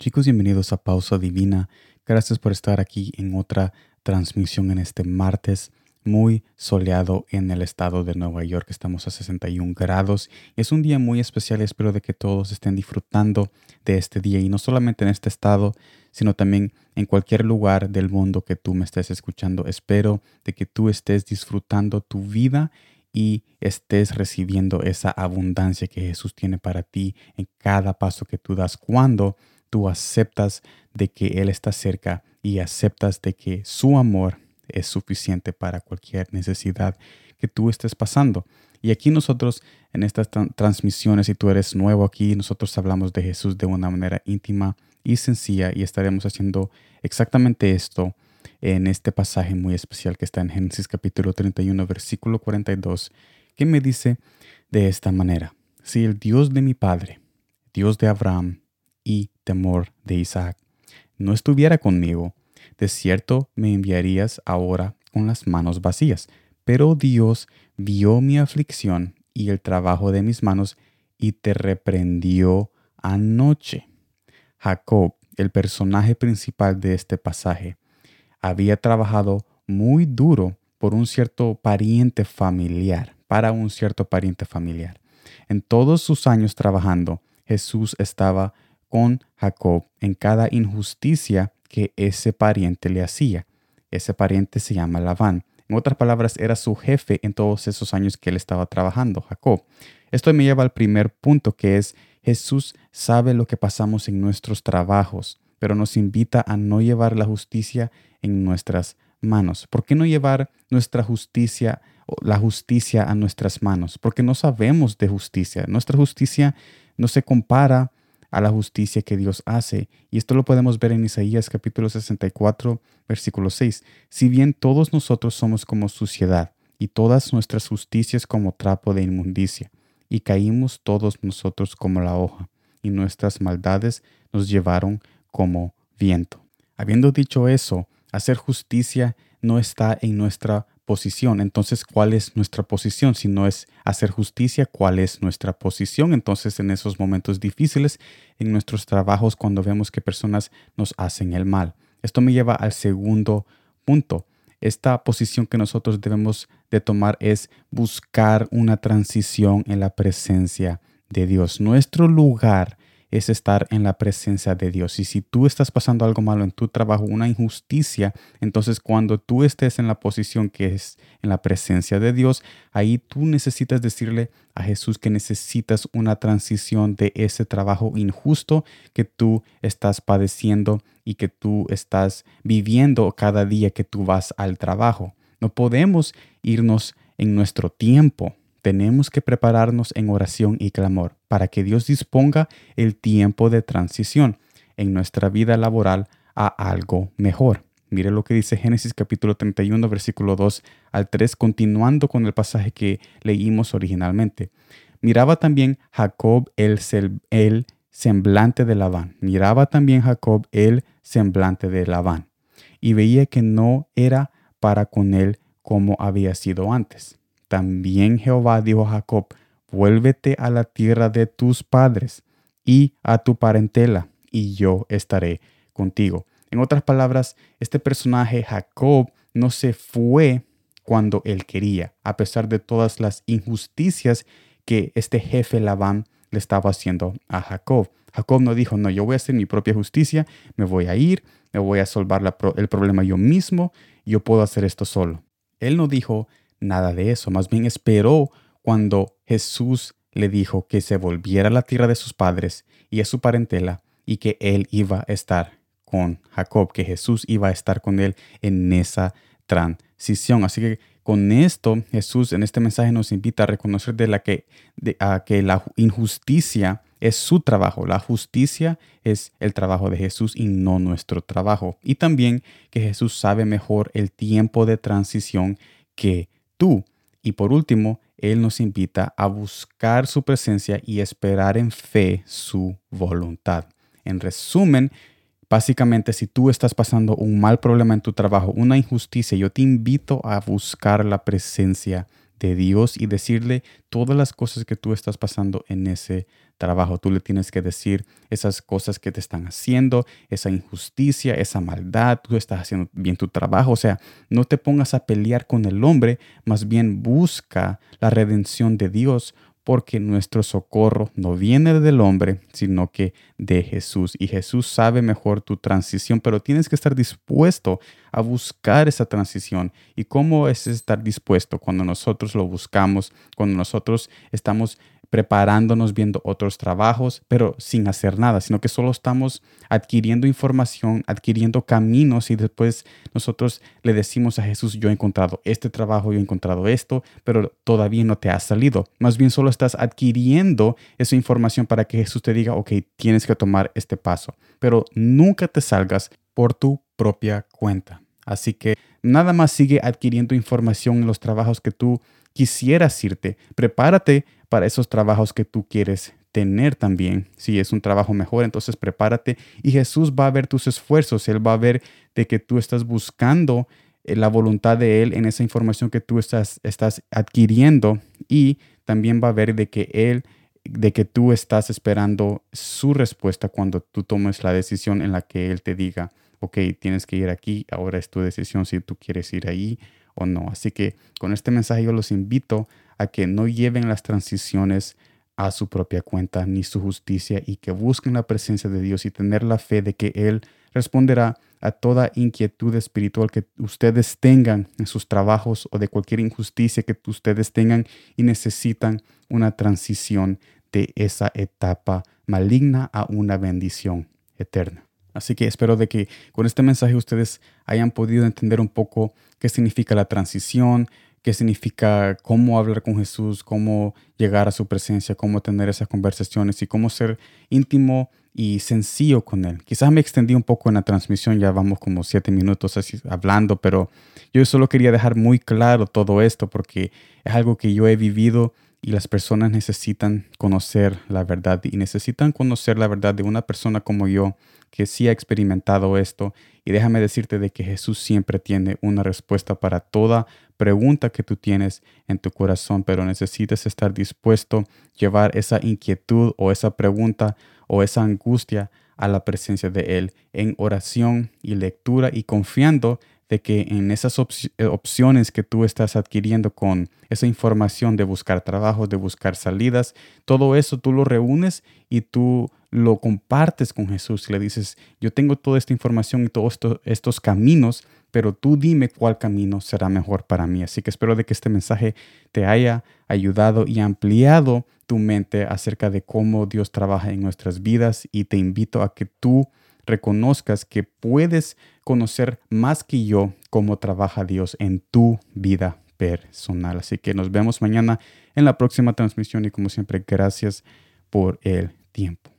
Chicos, bienvenidos a Pausa Divina. Gracias por estar aquí en otra transmisión en este martes muy soleado en el estado de Nueva York. Estamos a 61 grados. Es un día muy especial. Espero de que todos estén disfrutando de este día y no solamente en este estado, sino también en cualquier lugar del mundo que tú me estés escuchando. Espero de que tú estés disfrutando tu vida y estés recibiendo esa abundancia que Jesús tiene para ti en cada paso que tú das cuando tú aceptas de que Él está cerca y aceptas de que su amor es suficiente para cualquier necesidad que tú estés pasando. Y aquí nosotros, en estas transmisiones, si tú eres nuevo aquí, nosotros hablamos de Jesús de una manera íntima y sencilla y estaremos haciendo exactamente esto en este pasaje muy especial que está en Génesis capítulo 31, versículo 42, que me dice de esta manera, si el Dios de mi Padre, Dios de Abraham y temor de Isaac, no estuviera conmigo, de cierto me enviarías ahora con las manos vacías. Pero Dios vio mi aflicción y el trabajo de mis manos y te reprendió anoche. Jacob, el personaje principal de este pasaje, había trabajado muy duro por un cierto pariente familiar, para un cierto pariente familiar. En todos sus años trabajando, Jesús estaba con Jacob en cada injusticia que ese pariente le hacía. Ese pariente se llama Labán. En otras palabras, era su jefe en todos esos años que él estaba trabajando, Jacob. Esto me lleva al primer punto, que es Jesús sabe lo que pasamos en nuestros trabajos, pero nos invita a no llevar la justicia en nuestras manos. ¿Por qué no llevar nuestra justicia, la justicia a nuestras manos? Porque no sabemos de justicia. Nuestra justicia no se compara a la justicia que Dios hace. Y esto lo podemos ver en Isaías capítulo 64, versículo 6. Si bien todos nosotros somos como suciedad, y todas nuestras justicias como trapo de inmundicia, y caímos todos nosotros como la hoja, y nuestras maldades nos llevaron como viento. Habiendo dicho eso, hacer justicia no está en nuestra posición. Entonces, ¿cuál es nuestra posición? Si no es hacer justicia, ¿cuál es nuestra posición? Entonces, en esos momentos difíciles, en nuestros trabajos, cuando vemos que personas nos hacen el mal. Esto me lleva al segundo punto. Esta posición que nosotros debemos de tomar es buscar una transición en la presencia de Dios. Nuestro lugar es estar en la presencia de Dios. Y si tú estás pasando algo malo en tu trabajo, una injusticia, entonces cuando tú estés en la posición que es en la presencia de Dios, ahí tú necesitas decirle a Jesús que necesitas una transición de ese trabajo injusto que tú estás padeciendo y que tú estás viviendo cada día que tú vas al trabajo. No podemos irnos en nuestro tiempo tenemos que prepararnos en oración y clamor para que Dios disponga el tiempo de transición en nuestra vida laboral a algo mejor. Mire lo que dice Génesis capítulo 31, versículo 2 al 3, continuando con el pasaje que leímos originalmente. Miraba también Jacob el, el semblante de Labán. Miraba también Jacob el semblante de Labán. Y veía que no era para con él como había sido antes también Jehová dijo a Jacob, vuélvete a la tierra de tus padres y a tu parentela, y yo estaré contigo. En otras palabras, este personaje Jacob no se fue cuando él quería, a pesar de todas las injusticias que este jefe Labán le estaba haciendo a Jacob. Jacob no dijo, no, yo voy a hacer mi propia justicia, me voy a ir, me voy a solvar el problema yo mismo, yo puedo hacer esto solo. Él no dijo, nada de eso, más bien esperó cuando Jesús le dijo que se volviera a la tierra de sus padres y a su parentela y que él iba a estar con Jacob, que Jesús iba a estar con él en esa transición. Así que con esto Jesús en este mensaje nos invita a reconocer de la que, a que la injusticia es su trabajo, la justicia es el trabajo de Jesús y no nuestro trabajo. Y también que Jesús sabe mejor el tiempo de transición que tú. Y por último, Él nos invita a buscar su presencia y esperar en fe su voluntad. En resumen, básicamente si tú estás pasando un mal problema en tu trabajo, una injusticia, yo te invito a buscar la presencia de Dios y decirle todas las cosas que tú estás pasando en ese trabajo. Tú le tienes que decir esas cosas que te están haciendo, esa injusticia, esa maldad, tú estás haciendo bien tu trabajo. O sea, no te pongas a pelear con el hombre, más bien busca la redención de Dios porque nuestro socorro no viene del hombre, sino que de Jesús. Y Jesús sabe mejor tu transición, pero tienes que estar dispuesto a buscar esa transición. ¿Y cómo es estar dispuesto cuando nosotros lo buscamos, cuando nosotros estamos preparándonos, viendo otros trabajos, pero sin hacer nada, sino que solo estamos adquiriendo información, adquiriendo caminos y después nosotros le decimos a Jesús, yo he encontrado este trabajo, yo he encontrado esto, pero todavía no te ha salido. Más bien solo estás adquiriendo esa información para que Jesús te diga, ok, tienes que tomar este paso, pero nunca te salgas por tu propia cuenta. Así que nada más sigue adquiriendo información en los trabajos que tú quisieras irte. Prepárate para esos trabajos que tú quieres tener también. Si es un trabajo mejor, entonces prepárate y Jesús va a ver tus esfuerzos. Él va a ver de que tú estás buscando eh, la voluntad de Él en esa información que tú estás, estás adquiriendo y también va a ver de que Él, de que tú estás esperando su respuesta cuando tú tomes la decisión en la que Él te diga, ok, tienes que ir aquí, ahora es tu decisión si tú quieres ir ahí o no. Así que con este mensaje yo los invito a que no lleven las transiciones a su propia cuenta ni su justicia y que busquen la presencia de Dios y tener la fe de que Él responderá a toda inquietud espiritual que ustedes tengan en sus trabajos o de cualquier injusticia que ustedes tengan y necesitan una transición de esa etapa maligna a una bendición eterna. Así que espero de que con este mensaje ustedes hayan podido entender un poco qué significa la transición, qué significa cómo hablar con Jesús, cómo llegar a su presencia, cómo tener esas conversaciones y cómo ser íntimo y sencillo con Él. Quizás me extendí un poco en la transmisión, ya vamos como siete minutos así hablando, pero yo solo quería dejar muy claro todo esto porque es algo que yo he vivido y las personas necesitan conocer la verdad y necesitan conocer la verdad de una persona como yo que sí ha experimentado esto. Y déjame decirte de que Jesús siempre tiene una respuesta para toda pregunta que tú tienes en tu corazón, pero necesitas estar dispuesto a llevar esa inquietud o esa pregunta o esa angustia a la presencia de Él en oración y lectura y confiando de que en esas eh, opciones que tú estás adquiriendo con esa información de buscar trabajo, de buscar salidas, todo eso tú lo reúnes y tú lo compartes con Jesús le dices, yo tengo toda esta información y todos estos caminos, pero tú dime cuál camino será mejor para mí. Así que espero de que este mensaje te haya ayudado y ampliado tu mente acerca de cómo Dios trabaja en nuestras vidas y te invito a que tú reconozcas que puedes conocer más que yo cómo trabaja Dios en tu vida personal. Así que nos vemos mañana en la próxima transmisión y como siempre, gracias por el tiempo.